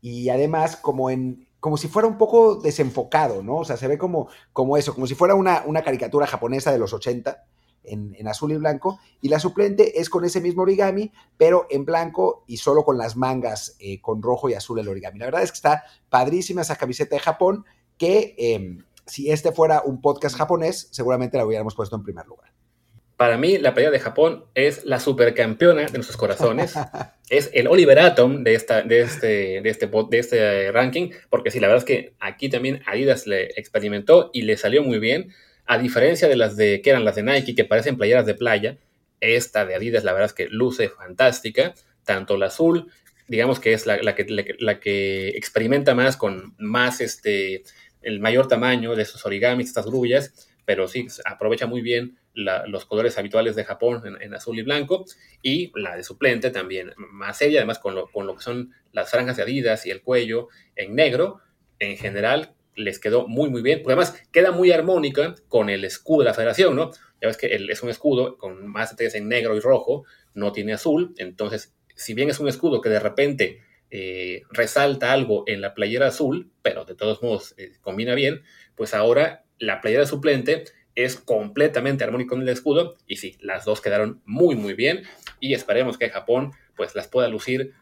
y además como en como si fuera un poco desenfocado, ¿no? O sea, se ve como, como eso, como si fuera una, una caricatura japonesa de los 80 en, azul y blanco, y la suplente es con ese mismo origami, pero en blanco y solo con las mangas eh, con rojo y azul el origami. La verdad es que está padrísima esa camiseta de Japón, que em, si este fuera un podcast japonés, seguramente la hubiéramos puesto en primer lugar. Para mí, la pelea de Japón es la supercampeona de nuestros corazones. [LAUGHS] es el Oliver Atom de, esta, de, este, de, este, de este ranking, porque sí, la verdad es que aquí también Adidas le experimentó y le salió muy bien. A diferencia de las de que eran las de Nike, que parecen playeras de playa, esta de Adidas, la verdad es que luce fantástica. Tanto la azul, digamos que es la, que, experimenta más con más este, el mayor tamaño de esos origamis, estas grullas, pero sí, aprovecha muy bien los colores habituales de Japón en, azul y blanco, y la de suplente también más seria, además con lo, con lo que son las franjas de Adidas y el cuello en negro, en general les quedó muy muy bien, porque además queda muy armónica con el escudo de la federación, ¿no? Ya ves que es un escudo con más detalles en negro y rojo, no tiene azul, entonces si bien es un escudo que de repente eh, resalta algo en la playera azul, pero de todos modos eh, combina bien, pues ahora la playera suplente es completamente armónico con el escudo. Y sí, las dos quedaron muy muy bien. Y esperemos que Japón pues las pueda lucir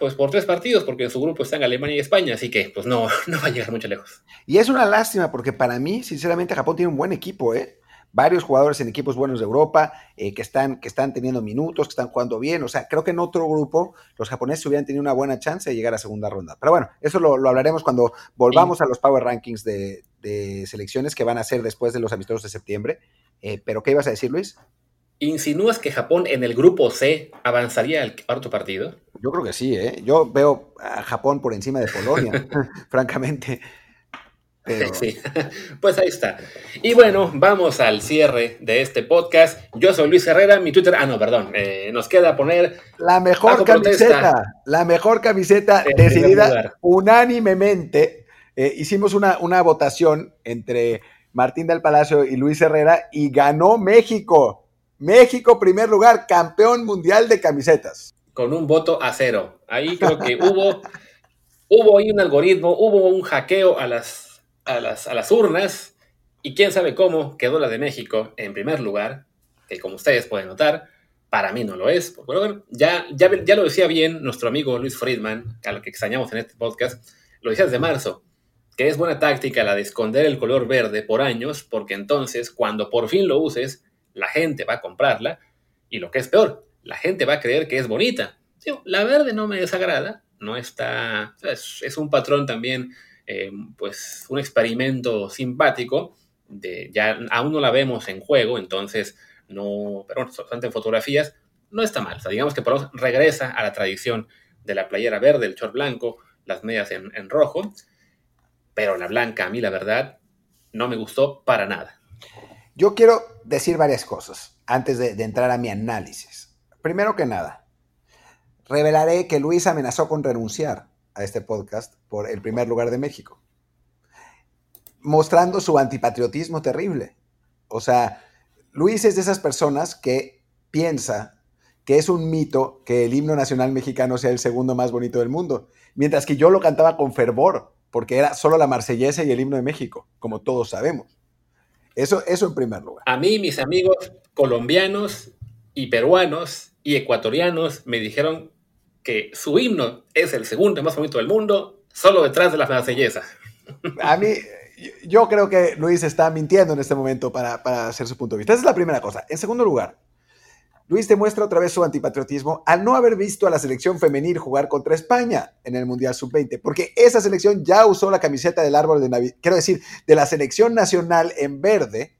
pues por tres partidos porque en su grupo están Alemania y España, así que pues no, [LAUGHS] no va a llegar mucho lejos. Y es una lástima porque para mí sinceramente Japón tiene un buen equipo, ¿eh? varios jugadores en equipos buenos de Europa eh, que, están, que están teniendo minutos, que están jugando bien. O sea, creo que en otro grupo los japoneses hubieran tenido una buena chance de llegar a segunda ronda. Pero bueno, eso lo, hablaremos cuando volvamos a los Power Rankings de, selecciones que van a ser después de los amistosos de septiembre. Eh, pero, ¿qué ibas a decir, Luis? ¿Insinúas que Japón en el grupo C avanzaría al cuarto partido? Yo creo que sí, ¿eh? Yo veo a Japón por encima de Polonia, [LAUGHS] francamente. Sí, pues ahí está. Y bueno, vamos al cierre de este podcast. Yo soy Luis Herrera, mi Twitter, ah, no, perdón, eh, nos queda poner... La mejor camiseta, la mejor camiseta decidida unánimemente. Eh, hicimos una, una votación entre Martín del Palacio y Luis Herrera y ganó México. México, primer lugar, campeón mundial de camisetas. Con un voto a cero. Ahí creo que hubo, hubo ahí un algoritmo, hubo un hackeo a las a las, a las urnas y quién sabe cómo quedó la de México en primer lugar, que como ustedes pueden notar, para mí no lo es. Ya, ya, ya lo decía bien nuestro amigo Luis Friedman, a lo que extrañamos en este podcast, lo decía desde marzo, que es buena táctica la de esconder el color verde por años, porque entonces cuando por fin lo uses, la gente va a comprarla y lo que es peor, la gente va a creer que es bonita. la verde no me desagrada, no está, es, un patrón también eh, pues un experimento simpático. Ya aún no la vemos en juego, entonces no, pero bueno, en fotografías, no está mal. O sea, digamos que por lo regresa a la tradición de la playera verde, el short blanco, las medias en, rojo, pero la blanca a mí la verdad no me gustó para nada. Yo quiero decir varias cosas antes de, entrar a mi análisis. Primero que nada, revelaré que Luis amenazó con renunciar a este podcast por el primer lugar de México, mostrando su antipatriotismo terrible. O sea, Luis es de esas personas que piensa que es un mito que el himno nacional mexicano sea el segundo más bonito del mundo, mientras que yo lo cantaba con fervor, porque era solo la marsellesa y el himno de México, como todos sabemos. Eso, eso en primer lugar. A mí, mis amigos colombianos y peruanos y ecuatorianos me dijeron que su himno es el segundo más bonito del mundo, solo detrás de la marsellesa. A mí, yo creo que Luis está mintiendo en este momento para, para hacer su punto de vista. Esa es la primera cosa. En segundo lugar, Luis demuestra otra vez su antipatriotismo al no haber visto a la selección femenil jugar contra España en el Mundial Sub-20, porque esa selección ya usó la camiseta del árbol de Navidad, quiero decir, de la selección nacional en verde,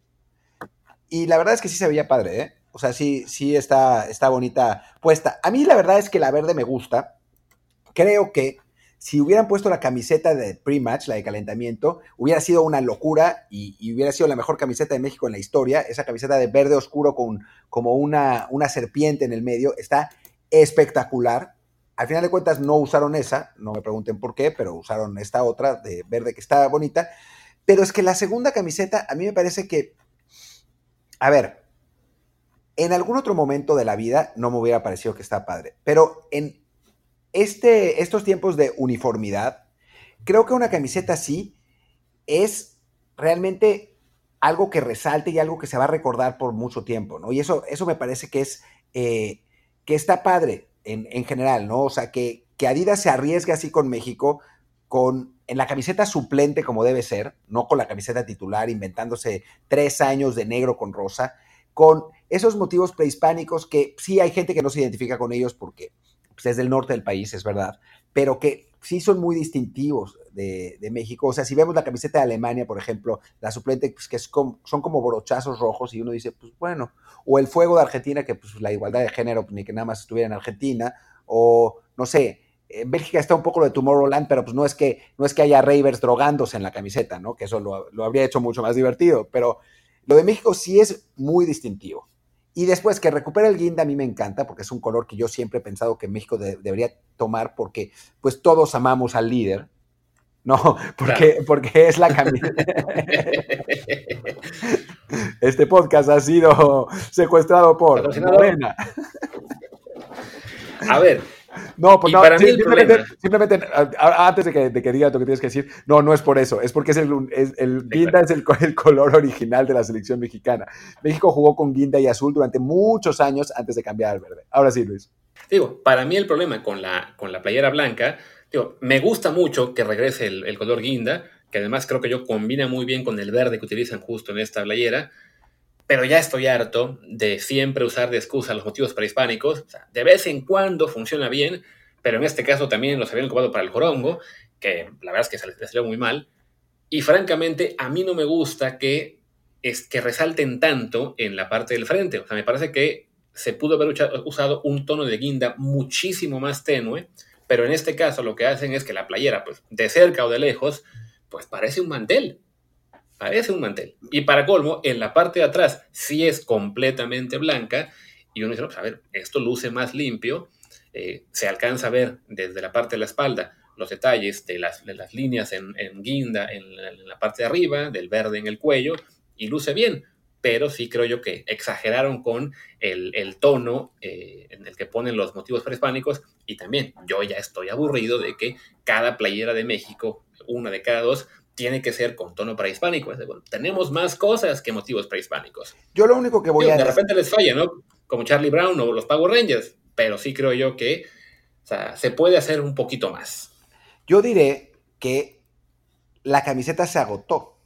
y la verdad es que sí se veía padre, ¿eh? O sea, sí, sí está, está bonita puesta. A mí la verdad es que la verde me gusta. Creo que si hubieran puesto la camiseta de pre-match, la de calentamiento, hubiera sido una locura y, hubiera sido la mejor camiseta de México en la historia. Esa camiseta de verde oscuro con como una, una serpiente en el medio está espectacular. Al final de cuentas no usaron esa, no me pregunten por qué, pero usaron esta otra de verde que está bonita. Pero es que la segunda camiseta a mí me parece que, a ver, en algún otro momento de la vida no me hubiera parecido que está padre, pero en este, estos tiempos de uniformidad, creo que una camiseta así es realmente algo que resalte y algo que se va a recordar por mucho tiempo, ¿no? Y eso, eso me parece que es, eh, que está padre en, general, ¿no? O sea, que, que Adidas se arriesgue así con México, con, en la camiseta suplente como debe ser, no con la camiseta titular, inventándose tres años de negro con rosa, con esos motivos prehispánicos que sí hay gente que no se identifica con ellos porque pues, es del norte del país, es verdad, pero que sí son muy distintivos de, México. O sea, si vemos la camiseta de Alemania, por ejemplo, la suplente, pues, que es son como brochazos rojos, y uno dice, pues bueno, o el fuego de Argentina, que pues la igualdad de género, ni que nada más estuviera en Argentina, o no sé, en Bélgica está un poco lo de Tomorrowland, pero pues no es que, no es que haya ravers drogándose en la camiseta, ¿no? Que eso lo, lo habría hecho mucho más divertido, pero lo de México sí es muy distintivo. Y después que recupere el guinda a mí me encanta porque es un color que yo siempre he pensado que México debería tomar porque pues todos amamos al líder. No, [LAUGHS] porque, porque es la camiseta. [LAUGHS] este podcast ha sido secuestrado por Morena. A ver, no, pues no, simplemente, antes de que, de que digas lo que tienes que decir, no, no es por eso, es porque es el, el guinda es el, el, color original de la selección mexicana. México jugó con guinda y azul durante muchos años antes de cambiar al verde. Ahora sí, Luis. Digo, para mí el problema con la, con la playera blanca, digo, me gusta mucho que regrese el, el color guinda, que además creo que yo combina muy bien con el verde que utilizan justo en esta playera, pero ya estoy harto de siempre usar de excusa los motivos prehispánicos. de vez en cuando funciona bien, pero en este caso también los habían ocupado para el jorongo, que la verdad es que se les salió muy mal. Y francamente, a mí no me gusta que, es, que resalten tanto en la parte del frente. O sea, me parece que se pudo haber usado un tono de guinda muchísimo más tenue, pero en este caso lo que hacen es que la playera, pues de cerca o de lejos, pues parece un mantel parece un mantel. Y para colmo, en la parte de atrás sí es completamente blanca y uno dice, pues a ver, esto luce más limpio, eh, se alcanza a ver desde la parte de la espalda los detalles de las, las líneas en, guinda en la, parte de arriba, del verde en el cuello, y luce bien, pero sí creo yo que exageraron con el, tono eh, en el que ponen los motivos prehispánicos, y también yo ya estoy aburrido de que cada playera de México, una de cada dos, tiene que ser con tono prehispánico. tenemos más cosas que motivos prehispánicos. Yo lo único que voy a... De repente les falla, ¿no? Como Charlie Brown o los Power Rangers, pero sí creo yo que se puede hacer un poquito más. Yo diré que la camiseta se agotó.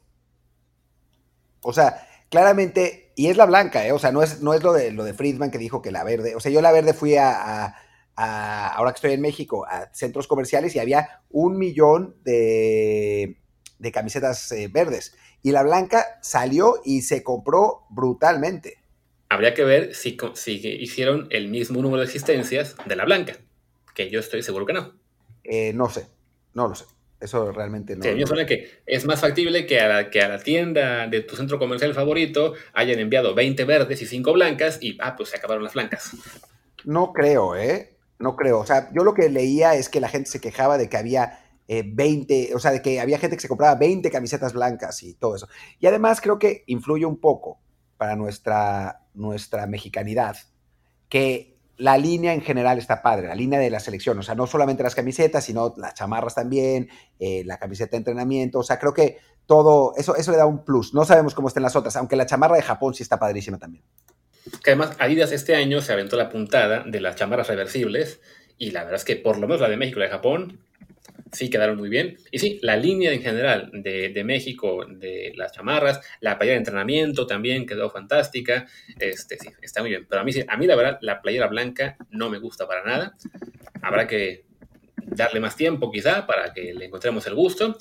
O sea, claramente, y es la blanca, ¿eh? o sea, no es, no es lo, de, lo de Friedman que dijo que la verde, o sea, yo la verde fui a, ahora que estoy en México, a centros comerciales y había un millón de, camisetas eh, verdes. Y la blanca salió y se compró brutalmente. Habría que ver si, si hicieron el mismo número de existencias de la blanca, que yo estoy seguro que no. Eh, no sé, no lo sé. Eso realmente no. Sí, a mí me suena que es más factible que a, la, que a la tienda de tu centro comercial favorito hayan enviado 20 verdes y 5 blancas y, ah, pues se acabaron las blancas. No creo, ¿eh? No creo. O sea, yo lo que leía es que la gente se quejaba de que había 20, eh, o sea, de que había gente que se compraba 20 camisetas blancas y todo eso. Y además creo que influye un poco para nuestra, nuestra mexicanidad que la línea en general está padre, la línea de la selección, o sea, no solamente las camisetas, sino las chamarras también, eh, la camiseta de entrenamiento, o sea, creo que todo, eso, eso le da un plus. No sabemos cómo estén las otras, aunque la chamarra de Japón sí está padrísima también. Además Adidas este año se aventó la puntada de las chamarras reversibles y la verdad es que por lo menos la de México y la de Japón sí quedaron muy bien. Y sí, la línea en general de, México, de las chamarras, la playera de entrenamiento también quedó fantástica. Este, sí, está muy bien. Pero a mí, a mí la verdad, la playera blanca no me gusta para nada. Habrá que darle más tiempo quizá para que le encontremos el gusto.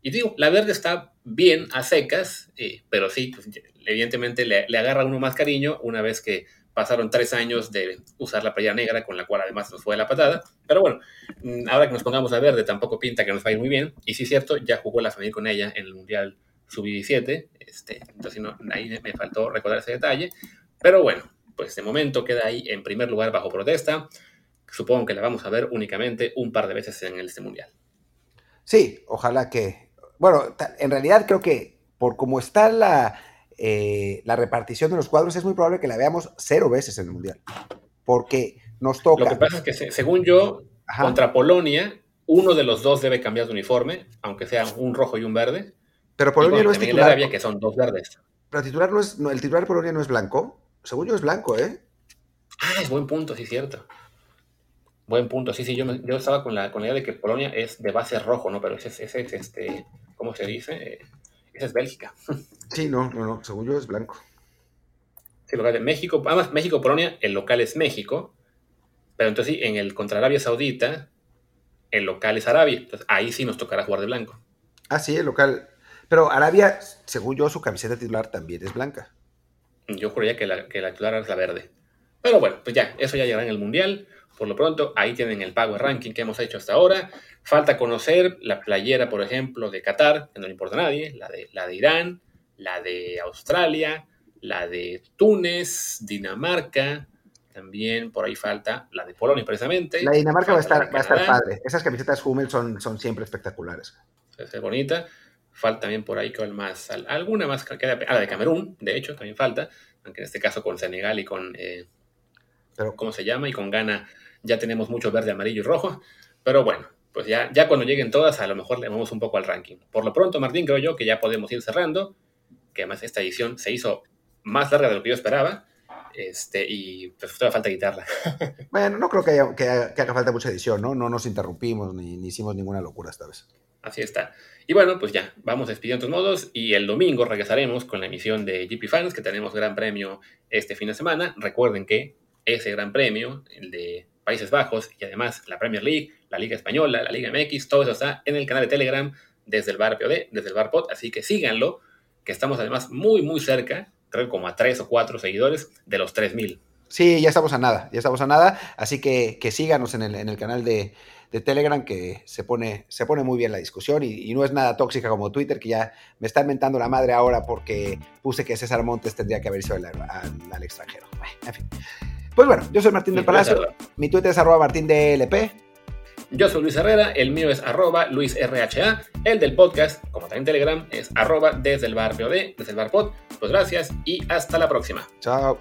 Y digo, la verde está bien a secas, eh, pero sí, pues, evidentemente le, le agarra uno más cariño una vez que pasaron tres años de usar la playa negra, con la cual además nos fue la patada. Pero bueno, mm, ahora que nos pongamos a verde, tampoco pinta que nos va a ir muy bien. Y sí cierto, ya jugó la familia con ella en el Mundial Sub-17. Este, entonces ahí me faltó recordar ese detalle. Pero bueno, pues de momento queda ahí en primer lugar bajo protesta. Supongo que la vamos a ver únicamente un par de veces en este Mundial. Sí, ojalá que... Bueno, en realidad creo que por cómo está la eh, la repartición de los cuadros es muy probable que la veamos cero veces en el Mundial. Porque nos toca. Lo que pasa es que, según yo, contra Polonia, uno de los dos debe cambiar de uniforme, aunque sea un rojo y un verde. Pero Polonia no es titular. Arabia, que son dos verdes. Pero titular no es, el titular de Polonia no es blanco. Según yo es blanco, ¿eh? Ah, es buen punto, sí, cierto. Buen punto, sí, sí, yo, yo estaba con la, con la idea de que Polonia es de base rojo, ¿no? Pero ese es, este, ¿cómo se dice? Esa es Bélgica. Sí, no, no, no, según yo es blanco. Sí, local de México, además México-Polonia, el local es México, pero entonces sí, en el contra Arabia Saudita, el local es Arabia, entonces ahí sí nos tocará jugar de blanco. Ah, sí, el local. Pero Arabia, según yo, su camiseta titular también es blanca. Yo juraría que la, que la titular es la verde. Pero bueno, pues ya, eso ya llegará en el Mundial. Por lo pronto, ahí tienen el pago ranking que hemos hecho hasta ahora. Falta conocer la playera, por ejemplo, de Qatar, que no le importa a nadie, la de, la de Irán, la de Australia, la de Túnez, Dinamarca, también por ahí falta la de Polonia precisamente. La de Dinamarca va a, estar, va a estar padre. Esas camisetas Hummel son, son siempre espectaculares. Es bonita. Falta también por ahí con más, alguna más, ah, la de Camerún, de hecho, también falta, aunque en este caso con Senegal y con, eh, Pero, ¿cómo se llama? Y con Ghana ya tenemos mucho verde, amarillo y rojo, pero bueno, pues ya, ya cuando lleguen todas, a lo mejor le vamos un poco al ranking. Por lo pronto, Martín, creo yo que ya podemos ir cerrando, que además esta edición se hizo más larga de lo que yo esperaba, este, y pues todavía falta quitarla. [LAUGHS] Bueno, no creo que, haya, que, haga falta mucha edición, ¿no? No nos interrumpimos ni, ni, hicimos ninguna locura esta vez. Así está. Y bueno, pues ya, vamos despidiendo todos modos y el domingo regresaremos con la emisión de GP Fans, que tenemos gran premio este fin de semana. Recuerden que ese gran premio, el de Países Bajos y además la Premier League, la Liga Española, la Liga MX, todo eso está en el canal de Telegram desde el bar POD, desde el bar POD, así que síganlo, que estamos además muy, muy cerca, creo como a tres o cuatro seguidores de los 3000. Sí, ya estamos a nada, ya estamos a nada, así que, que síganos en el, en el canal de, de, Telegram, que se pone, se pone muy bien la discusión y, no es nada tóxica como Twitter, que ya me está inventando la madre ahora porque puse que César Montes tendría que haber ido al, al extranjero. en fin. Pues bueno, yo soy Martín del Palacio. Mi Twitter es arroba martín DLP. Yo soy Luis Herrera, el mío es arroba LuisRHA, el del podcast, como también Telegram, es arroba desde el bar POD, desde el bar pod. Pues gracias y hasta la próxima. Chao.